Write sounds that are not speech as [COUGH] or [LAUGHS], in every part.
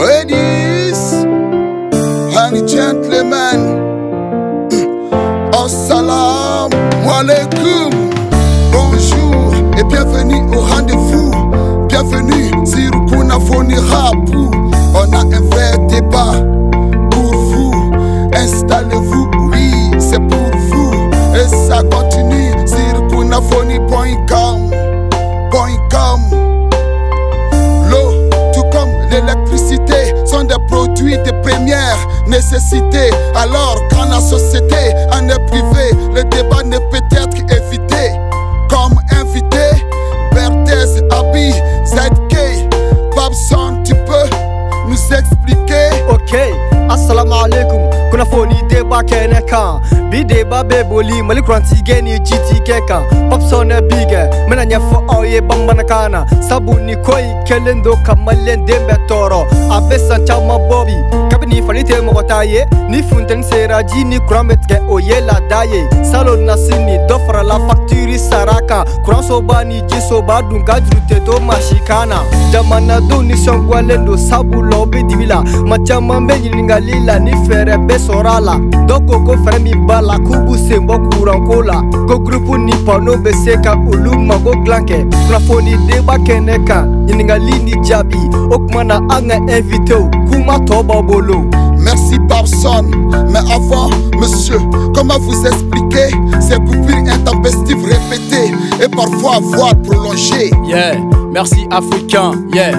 ladies and gentlemen, assalamu alaikum, bonjour et bienvenue au rendez-vous. Bienvenue sur Kunafoni Rapu. Des produits de première nécessité. Alors, quand la société en est privée, le débat ne peut être évité. Comme invité, Berthez, Abi, ZK, Babson, tu peux nous expliquer? ok assalamu alaikum kuna foni deba kɛnɛ kan bi deba bɛ boli mali kurantigɛ ni jitigɛ kan popsɔnɛ bigɛ n bena ɲɛfɔ aw ye bamanankan na sabu ni ko yi kelen do ka maliyɛn den bɛɛ tɔɔrɔ a be san caaman bɔ bi kabini fani tɛ mɔgɔ ta ye ni funteni sera ji ni kuran bɛ tigɛ o ye laada ye. Salo nasi ni dɔ farala faktiri sara kan kuransoba ni jisoba dun ka juru tɛ to masi kan na jamanadenw nisɔngwalen do sabula o be dibi la ma caaman be ɲiningali la ni fɛɛrɛ bɛ sɔrɔ a la dɔ ko ko fɛɛrɛ min b'a la k'u b'u sen bɔ kuranko la ko gurupu ni pano be se ka olu mago dilan kɛ kunnafoni denba kɛnɛ kan ɲiningali ni jaabi o kuma na an ka ɛnvitew kuma tɔɔ b'aw bolo Merci Babson. Mais avant, monsieur, comment vous expliquer ces coupures intempestives répétées et parfois voire prolongées? Yeah, merci africain, yeah.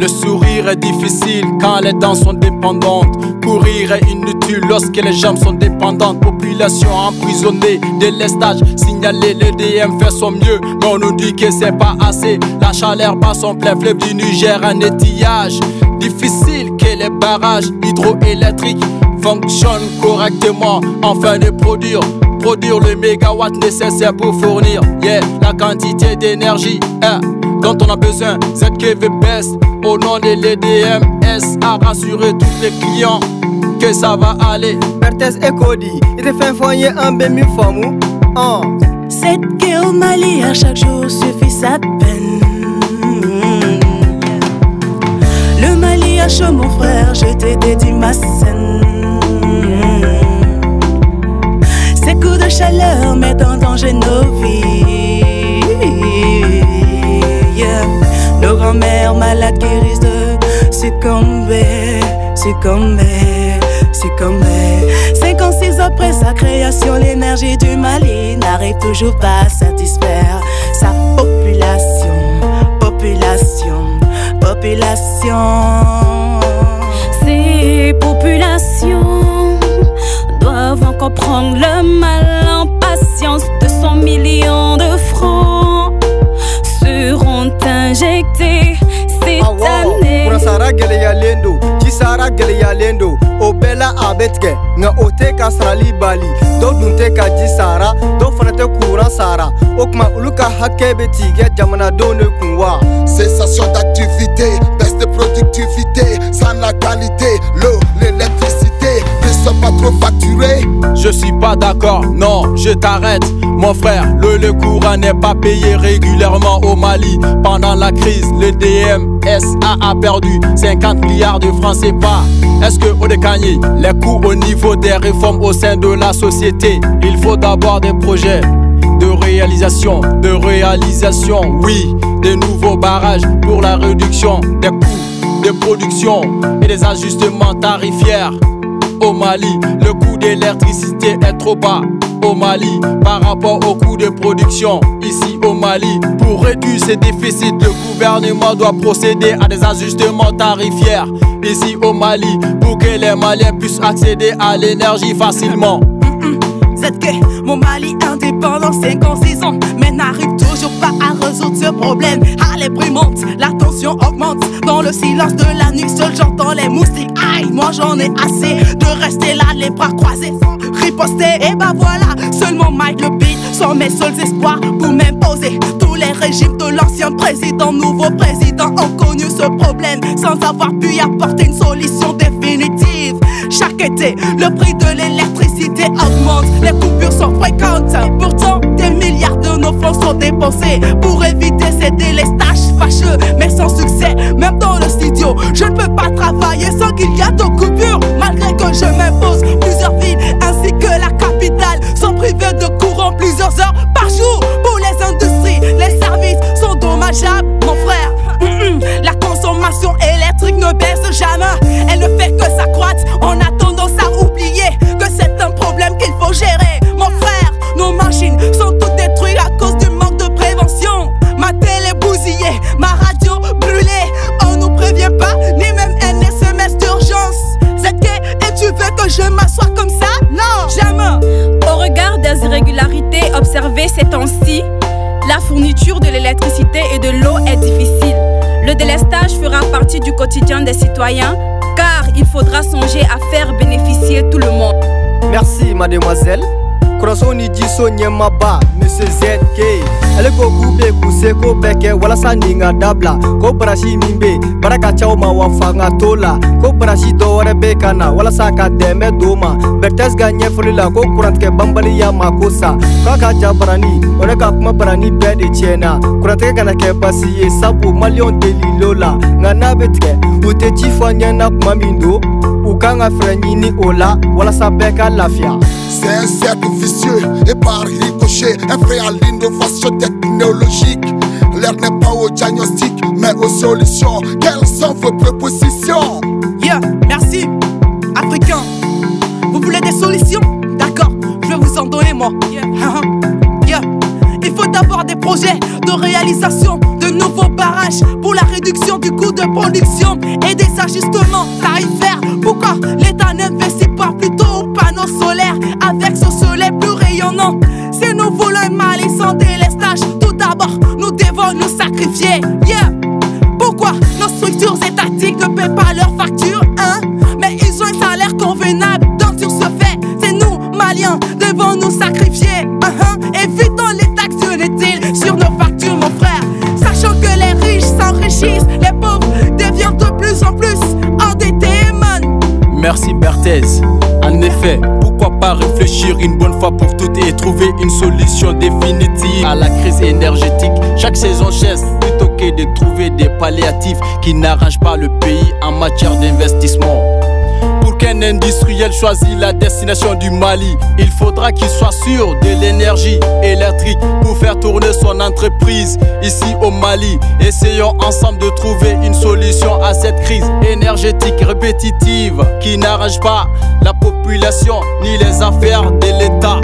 Le sourire est difficile quand les dents sont dépendantes. Courir est inutile lorsque les jambes sont dépendantes. Population emprisonnée, délestage signalé. Le DM fait son mieux, mais on nous dit que c'est pas assez. La chaleur bat son plein fleuve du Niger, un étillage. Difficile que les barrages hydroélectriques fonctionnent correctement. Enfin de produire produire le mégawatt nécessaire pour fournir yeah, la quantité d'énergie hein, dont on a besoin. ZKV Best au nom de l'EDMS a rassuré tous les clients que ça va aller. bertɛs ekodi i tɛ fɛn fɔ n ye an be min faamu ɔn Cette guerre au Mali à chaque jour suffit sa peine. Le Mali a chaud mon frère, je t'ai dédié ma scène. Ces coups de chaleur mettent en danger nos vies. Succomber, succomber, succomber. 56 après sa création, l'énergie du Mali n'arrive toujours pas à satisfaire sa population, population, population. Ces populations doivent encore prendre le mal en patience. 200 millions de francs seront injectés cette année. Kuransara gwɛlɛyalen do jisara gwɛlɛyalen do o bɛɛ la a bɛ tigɛ nka o tɛ ka sarali bali. Dɔw dun tɛ ka ji sara dɔw fana tɛ kuran sara. O tuma olu ka hakɛ bɛ tigɛ jamanadenw de kun wa Cessation d'activité, baisse de productivité, sans la qualité, l'eau, l'électricité. Ne sont pas trop facturés. Je suis pas d'accord, non, je t'arrête. Mon frère, le, le courant n'est pas payé régulièrement au Mali. Pendant la crise, le DMSA a perdu 50 milliards de francs CFA. Est-ce que au Dekani, les coûts au niveau des réformes au sein de la société, il faut d'abord des projets de réalisation, de réalisation, oui, des nouveaux barrages pour la réduction des coûts de production et des ajustements tarifaires. Au Mali, le coût d'électricité est trop bas. Au Mali, par rapport au coût de production, ici au Mali, pour réduire ces déficits, le gouvernement doit procéder à des ajustements tarifaires. Ici au Mali, pour que les Maliens puissent accéder à l'énergie facilement. ZK, mon Mali indépendant, 56 ans, mais n'arrive toujours pas à résoudre ce problème. Ah, les prix montent, la tension augmente. Dans le silence de la nuit, seul j'entends les moustiques. Aïe, moi j'en ai assez de rester là, les bras croisés, sans riposter. Et bah voilà, Mike le beat sont mes seuls espoirs pour m'imposer. Tous les régimes de l'ancien président, nouveau président ont connu ce problème sans avoir pu y apporter une solution définitive. Chaque été, le prix de l'électricité augmente, les coupures sont fréquentes. Pourtant, des milliards de nos fonds sont dépensés pour éviter ces délestages fâcheux, mais sans succès, même dans le studio. Je ne peux pas travailler sans qu'il y a de coupures, sont dommageables, délestage fera partie du quotidien des citoyens car il faudra songer à faire bénéficier tout le monde. Merci mademoiselle. Kurasoni jiso ɲɛmaba Monsieur ZK ale ko k'u be k'u seko bɛɛ kɛ walasa nin ka dabila ko barasi min be baara ka caw ma wa fanga t'o la ko barasi dɔ wɛrɛ be ka na walasa ka dɛmɛ d'o ma bertɛs ka ɲɛfɔli la ko kurantigɛ banbaliya ma ko sa k'a ka ja barani o ne ka kuma barani bɛɛ de tiɲɛna kurantigɛ kana kɛ basi ye sabu maliyɔn delilo la nka n'a be tigɛ u tɛ ci fɔ ɲɛna kuma min don u kan ka fɛrɛ ɲini o la walasa bɛɛ ka lafiya C'est un cercle vicieux et par ricochet, un frère à l'innovation technologique. L'air n'est pas au diagnostic, mais aux solutions. Quelles sont vos propositions? Yeah, merci. Africain, vous voulez des solutions? D'accord, je vais vous en donner moi. Yeah. [LAUGHS] yeah. Il faut d'abord des projets de réalisation de nouveaux barrages pour la réduction du coût de production et des ajustements tarifaires. Pourquoi nos structures étatiques ne paient pas leurs factures, hein? Mais ils ont un salaire convenable, donc sur ce fait, c'est nous, Maliens, devons nous sacrifier. Uh-huh. Évitons les taxes sur nos factures, mon frère. Sachant que les riches s'enrichissent, les pauvres deviennent de plus en plus endettés, man. Merci Berthez. En effet, pourquoi pas réfléchir une bonne fois pour toutes et trouver une solution définitive à la crise énergétique Chaque saison chaise plutôt que de trouver des palliatifs qui n'arrangent pas le pays en matière d'investissement. Qu'un industriel choisisse la destination du Mali, il faudra qu'il soit sûr de l'énergie électrique pour faire tourner son entreprise ici au Mali. Essayons ensemble de trouver une solution à cette crise énergétique répétitive qui n'arrange pas la population ni les affaires de l'État.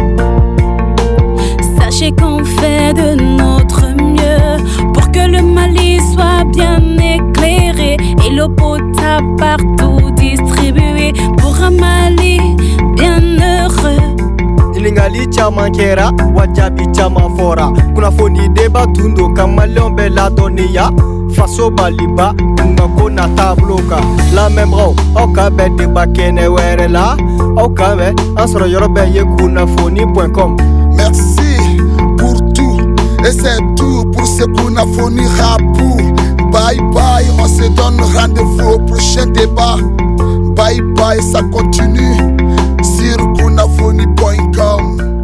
Sachez qu'on fait de notre mieux pour que le Mali soit bien éclairé et l'eau potable partout pour un Mali bien heureux. ɲiningali caaman kɛra wa jaabi caaman fɔra kunnafoni deba tun do ka maliyɛnw bɛɛ ladɔnniya faso baliba kunga ko na taabolo kan lamɛnbagaw aw ka bɛn deba kɛnɛ wɛrɛ la aw kan bɛn an sɔrɔ yɔrɔ bɛɛ ye kunnafoni com Merci pour tout, et c'est tout pour ce qu'on a fourni Rapou. Bye bye, on se donne rendez-vous au prochain débat. bye bye, ça continue sur gunafoni.com.